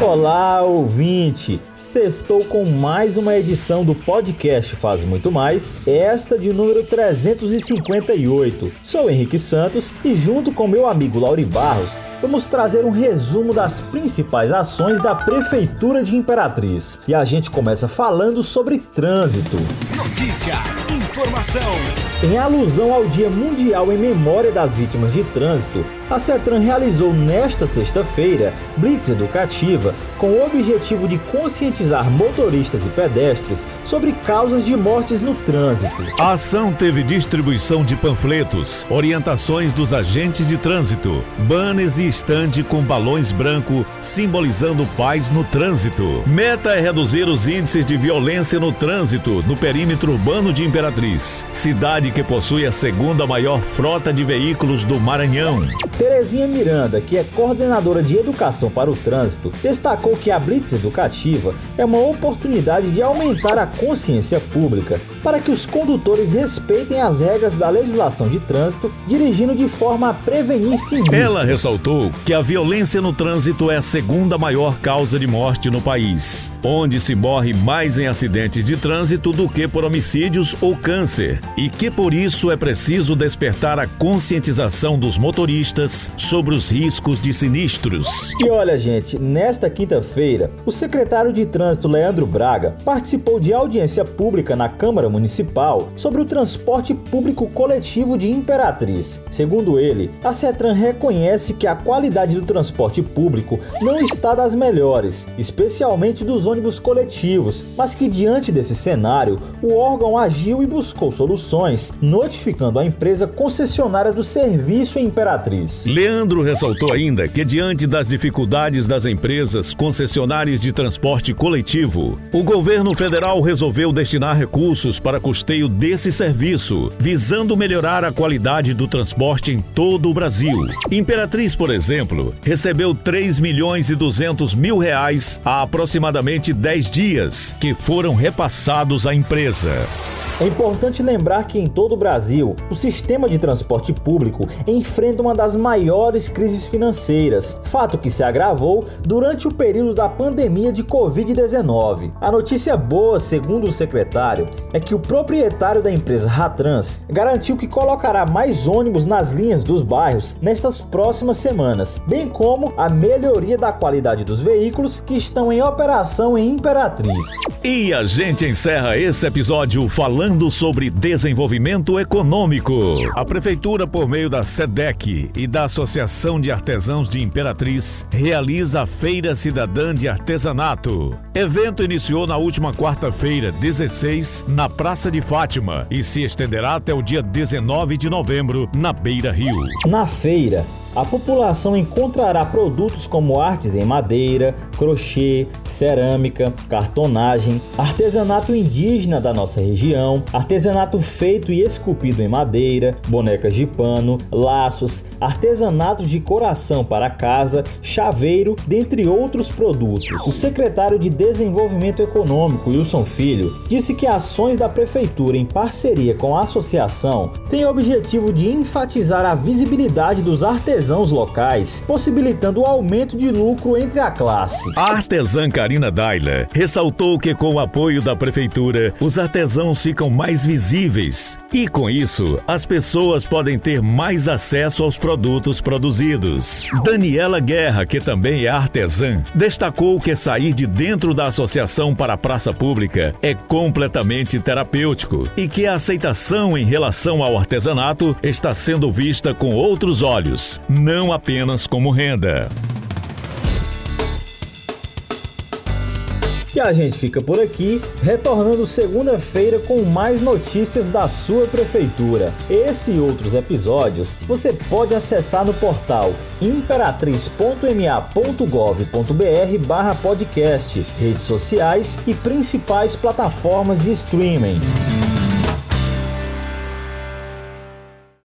Olá, ouvinte! Sextou com mais uma edição do podcast Faz Muito Mais, esta de número 358. Sou Henrique Santos e, junto com meu amigo Lauri Barros, vamos trazer um resumo das principais ações da Prefeitura de Imperatriz. E a gente começa falando sobre trânsito. Notícia, informação. Em alusão ao Dia Mundial em Memória das Vítimas de Trânsito, a CETRAN realizou nesta sexta-feira Blitz Educativa com o objetivo de conscientizar motoristas e pedestres sobre causas de mortes no trânsito. A ação teve distribuição de panfletos, orientações dos agentes de trânsito, banners e estande com balões branco simbolizando paz no trânsito. Meta é reduzir os índices de violência no trânsito no perímetro urbano de Imperatriz, cidade que possui a segunda maior frota de veículos do Maranhão. Terezinha Miranda, que é coordenadora de educação para o trânsito, destacou que a Blitz Educativa é uma oportunidade de aumentar a consciência pública para que os condutores respeitem as regras da legislação de trânsito, dirigindo de forma a prevenir sinistros. Ela ressaltou que a violência no trânsito é a segunda maior causa de morte no país, onde se morre mais em acidentes de trânsito do que por homicídios ou câncer, e que por isso é preciso despertar a conscientização dos motoristas sobre os riscos de sinistros. E olha, gente, nesta quinta-feira, o secretário de Trânsito Leandro Braga participou de audiência pública na Câmara Municipal sobre o transporte público coletivo de Imperatriz. Segundo ele, a CETRAN reconhece que a qualidade do transporte público não está das melhores, especialmente dos ônibus coletivos, mas que diante desse cenário, o órgão agiu e buscou soluções, notificando a empresa concessionária do serviço Imperatriz. Leandro ressaltou ainda que, diante das dificuldades das empresas concessionárias de transporte coletivo, o governo federal resolveu destinar recursos para custeio desse serviço, visando melhorar a qualidade do transporte em todo o Brasil. Imperatriz, por exemplo, recebeu 3 milhões e 200 mil reais há aproximadamente 10 dias, que foram repassados à empresa. É importante lembrar que em todo o Brasil, o sistema de transporte público enfrenta uma das maiores crises financeiras, fato que se agravou durante o período da pandemia de Covid-19. A notícia boa, segundo o secretário, é que o proprietário da empresa Ratrans garantiu que colocará mais ônibus nas linhas dos bairros nestas próximas semanas, bem como a melhoria da qualidade dos veículos que estão em operação em Imperatriz. E a gente encerra esse episódio falando falando sobre desenvolvimento econômico. A Prefeitura, por meio da SEDEC e da Associação de Artesãos de Imperatriz, realiza a Feira Cidadã de Artesanato. Evento iniciou na última quarta-feira, 16, na Praça de Fátima e se estenderá até o dia 19 de novembro, na Beira Rio. Na feira, a população encontrará produtos como artes em madeira, crochê, cerâmica, cartonagem, artesanato indígena da nossa região, artesanato feito e esculpido em madeira, bonecas de pano, laços, artesanatos de coração para casa, chaveiro, dentre outros produtos. O secretário de Desenvolvimento Econômico, Wilson Filho, disse que ações da prefeitura em parceria com a associação têm o objetivo de enfatizar a visibilidade dos artesãos locais, possibilitando o aumento de lucro entre a classe. A artesã Karina Daila ressaltou que com o apoio da prefeitura, os artesãos ficam mais visíveis e com isso, as pessoas podem ter mais acesso aos produtos produzidos. Daniela Guerra, que também é artesã, destacou que sair de dentro da associação para a praça pública é completamente terapêutico e que a aceitação em relação ao artesanato está sendo vista com outros olhos, não apenas como renda. E a gente fica por aqui, retornando segunda-feira com mais notícias da sua prefeitura. Esse e outros episódios você pode acessar no portal imperatriz.ma.gov.br podcast, redes sociais e principais plataformas de streaming.